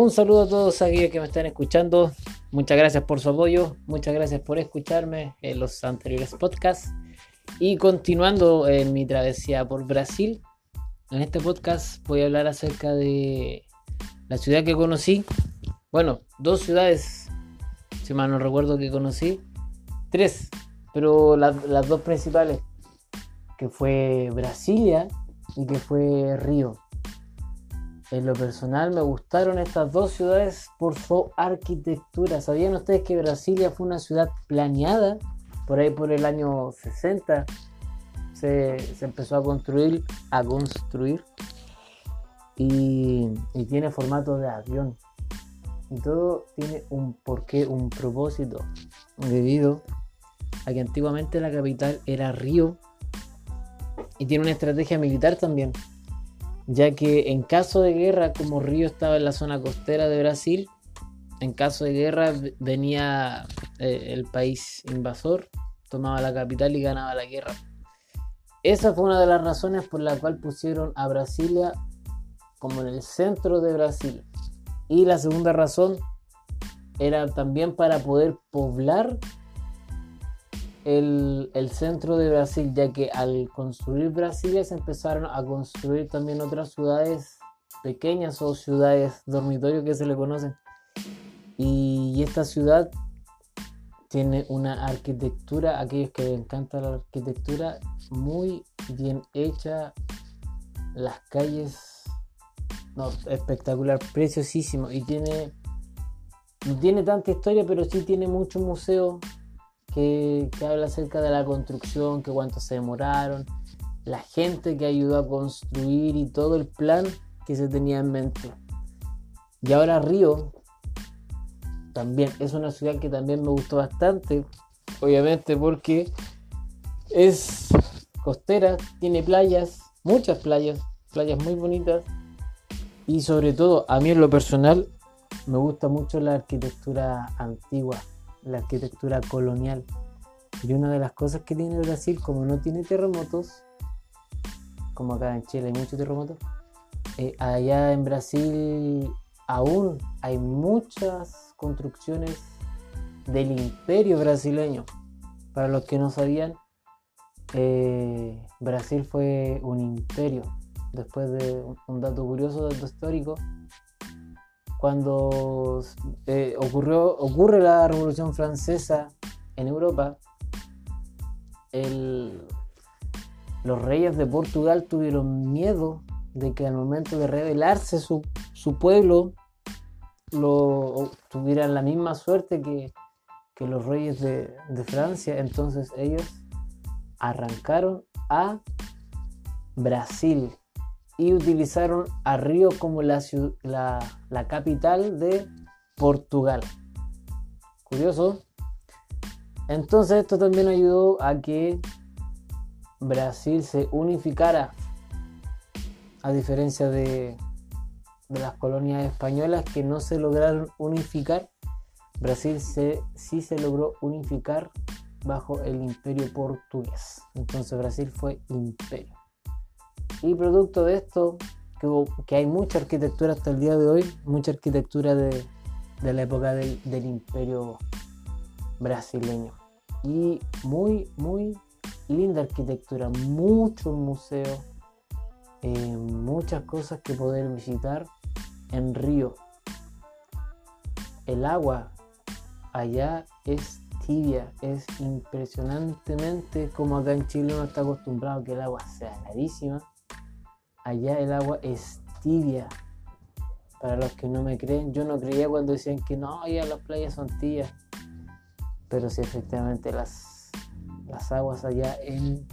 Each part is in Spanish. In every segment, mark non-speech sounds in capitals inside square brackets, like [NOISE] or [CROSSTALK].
Un saludo a todos aquellos que me están escuchando. Muchas gracias por su apoyo. Muchas gracias por escucharme en los anteriores podcasts. Y continuando en mi travesía por Brasil, en este podcast voy a hablar acerca de la ciudad que conocí. Bueno, dos ciudades, si mal no recuerdo que conocí. Tres, pero las dos principales, que fue Brasilia y que fue Río. En lo personal me gustaron estas dos ciudades por su arquitectura. ¿Sabían ustedes que Brasilia fue una ciudad planeada? Por ahí por el año 60 se, empezó a construir, a construir y, y, tiene formato de avión. Y todo tiene un porqué, un propósito, debido a que antiguamente la capital era Río y tiene una estrategia militar también ya que en caso de guerra, como Río estaba en la zona costera de Brasil, en caso de guerra venía eh, el país invasor, tomaba la capital y ganaba la guerra. Esa fue una de las razones por la cual pusieron a Brasilia como en el centro de Brasil. Y la segunda razón era también para poder poblar el, centro de Brasil, ya que al construir Brasilia se empezaron a construir también otras ciudades pequeñas o ciudades dormitorio que se le conocen. Y esta ciudad tiene una arquitectura, aquellos que les encanta la arquitectura, muy bien hecha. Las calles, espectacular, preciosísimo. Y tiene, no tiene tanta historia, pero sí tiene mucho museo que, habla acerca de la construcción, que cuánto se demoraron, la gente que ayudó a construir y todo el plan que se tenía en mente. Y ahora Río también es una ciudad que también me gustó bastante, obviamente porque es costera, tiene playas, muchas playas, playas muy bonitas y sobre todo a mí en lo personal me gusta mucho la arquitectura antigua, la arquitectura colonial. Y una de las cosas que tiene Brasil, como no tiene terremotos, como acá en Chile hay muchos terremotos, eh, allá en Brasil aún hay muchas construcciones del imperio brasileño. Para los que no sabían, eh, Brasil fue un imperio. Después de un dato curioso, dato histórico, cuando eh, ocurrió, ocurre la Revolución Francesa en Europa, los reyes de Portugal tuvieron miedo de que al momento de rebelarse su, pueblo lo, tuvieran la misma suerte que, los reyes de, de Francia. Entonces ellos arrancaron a Brasil y utilizaron a Río como la, la, capital de Portugal. Curioso. Entonces esto también ayudó a que Brasil se unificara, a diferencia de, de las colonias españolas que no se lograron unificar. Brasil se, sí se logró unificar bajo el imperio portugués. Entonces Brasil fue imperio. Y producto de esto, que, hay mucha arquitectura hasta el día de hoy, mucha arquitectura de, la época del, imperio brasileño. Y muy, muy linda arquitectura, muchos museos, eh, muchas cosas que poder visitar en Río. El agua allá es tibia, es impresionantemente como acá en Chile uno está acostumbrado a que el agua sea heladísima allá el agua es tibia. Para los que no me creen, yo no creía cuando decían que no, allá las playas son tibias. Pero sí, efectivamente, las, las aguas allá en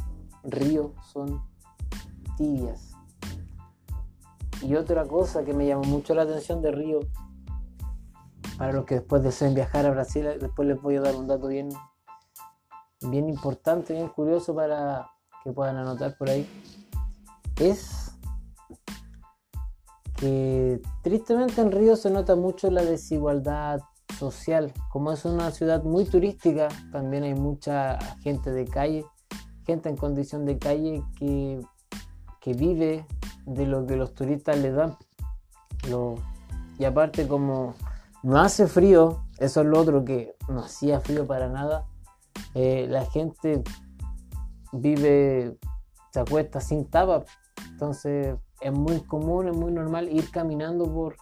Río son tibias. Y otra cosa que me llamó mucho la atención de Río, para los que después deseen viajar a Brasil, después les voy a dar un dato bien, bien importante, bien curioso para que puedan anotar por ahí, es que tristemente en Río se nota mucho la desigualdad social. Como es una ciudad muy turística, también hay mucha gente de calle, gente en condición de calle que, que vive de lo que los turistas le dan. Y aparte como no hace frío, eso es lo otro que no hacía frío para nada, eh, la gente vive, se acuesta sin tapa, entonces es muy común, es muy normal ir caminando por,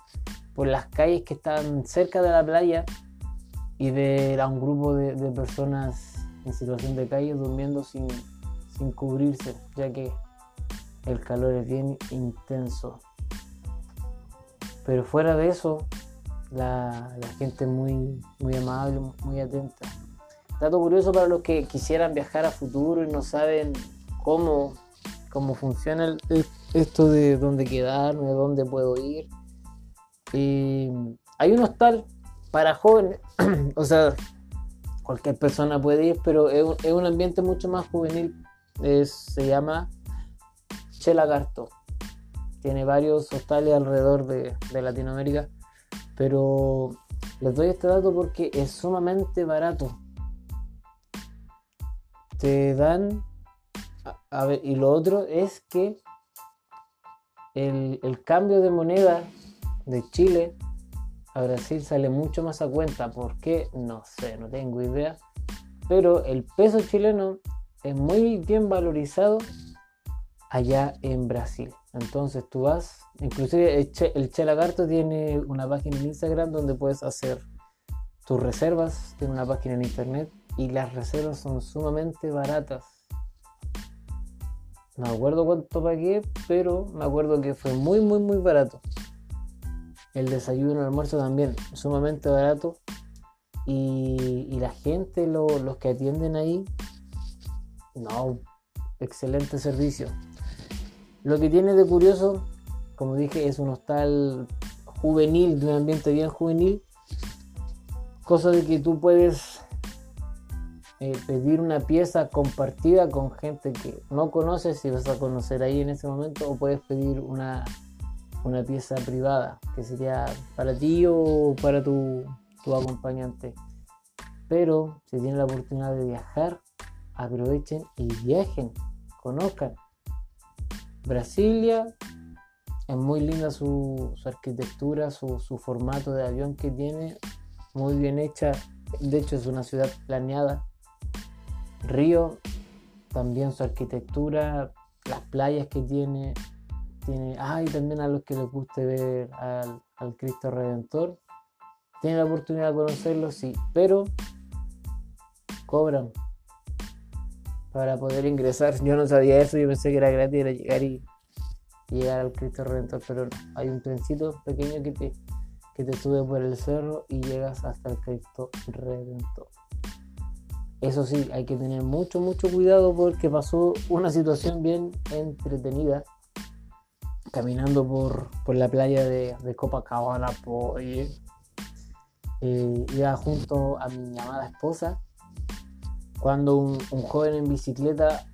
por las calles que están cerca de la playa y ver a un grupo de, personas en situación de calle durmiendo sin, sin cubrirse, ya que el calor es bien intenso. Pero fuera de eso, la, gente es muy, muy amable, muy atenta. Dato curioso para los que quisieran viajar a futuro y no saben cómo, cómo funciona esto de dónde quedarme, dónde puedo ir. hay un hostal para jóvenes, [CLEARS THROAT] o sea, cualquier persona puede ir, pero es un, ambiente mucho más juvenil. se llama Chelagarto. Tiene varios hostales alrededor de, de Latinoamérica, pero les doy este dato porque es sumamente barato. Te dan y lo otro es que el, cambio de moneda de Chile a Brasil sale mucho más a cuenta. ¿Por qué? No sé, no tengo idea. Pero el peso chileno es muy bien valorizado allá en Brasil. Entonces tú vas, inclusive el Che, el Lagarto tiene una página en Instagram donde puedes hacer tus reservas, tiene una página en internet y las reservas son sumamente baratas. No me acuerdo cuánto pagué, pero me acuerdo que fue muy, muy, muy barato. El desayuno, el almuerzo también, sumamente barato. Y, la gente, los que atienden ahí, no, excelente servicio. Lo que tiene de curioso, como dije, es un hostal juvenil, de un ambiente bien juvenil. Cosa de que tú puedes eh, pedir una pieza compartida con gente que no conoces y vas a conocer ahí en ese momento, o puedes pedir una una pieza privada, que sería para ti o para tu, acompañante. Pero si tienen la oportunidad de viajar, aprovechen y viajen, conozcan. Brasilia es muy linda su, arquitectura, su, su, formato de avión que tiene, muy bien hecha. De hecho, es una ciudad planeada. Río, también su arquitectura, las playas que tiene, tiene, ay, también a los que les guste ver al, Cristo Redentor, tienen la oportunidad de conocerlo, sí, pero cobran para poder ingresar. Yo no sabía eso, yo pensé que era gratis, llegar y, llegar al Cristo Redentor, pero. Hay un trencito pequeño que te, que te sube por el cerro y llegas hasta el Cristo Redentor. Eso sí, hay que tener mucho, mucho cuidado porque pasó una situación bien entretenida. Caminando por, la playa de, Copacabana, eh, iba junto a mi amada esposa, cuando un, joven en bicicleta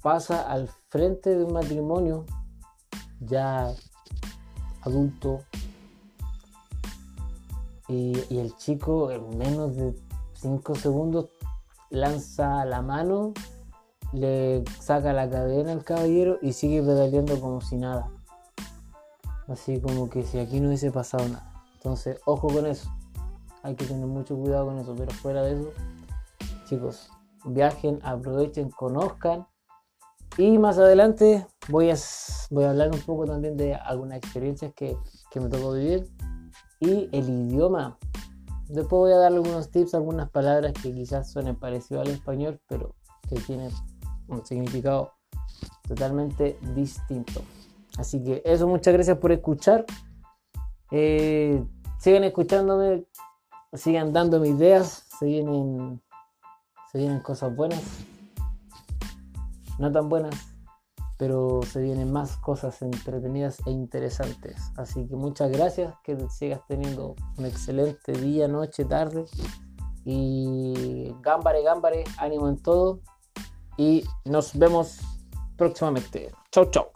pasa al frente de un matrimonio ya adulto y, y, el chico en menos de 5 segundos lanza la mano, le saca la cadena al caballero y sigue pedaleando como si nada. Así como que si aquí no hubiese pasado nada. Entonces, ojo con eso. Hay que tener mucho cuidado con eso. Pero fuera de eso, chicos, viajen, aprovechen, conozcan. Y más adelante voy a, voy a hablar un poco también de algunas experiencias que, que me tocó vivir. Y el idioma. Después voy a darle algunos tips, algunas palabras que quizás suenen parecido al español, pero que tienen un significado totalmente distinto. Así que eso, muchas gracias por escuchar. Eh, sigan escuchándome, sigan dándome ideas, se vienen, se vienen cosas buenas, no tan buenas, pero se vienen más cosas entretenidas e interesantes. Así que muchas gracias, que sigas teniendo un excelente día, noche, tarde. Y gámbare, gámbare, ánimo en todo. Y nos vemos próximamente. Chau, chau.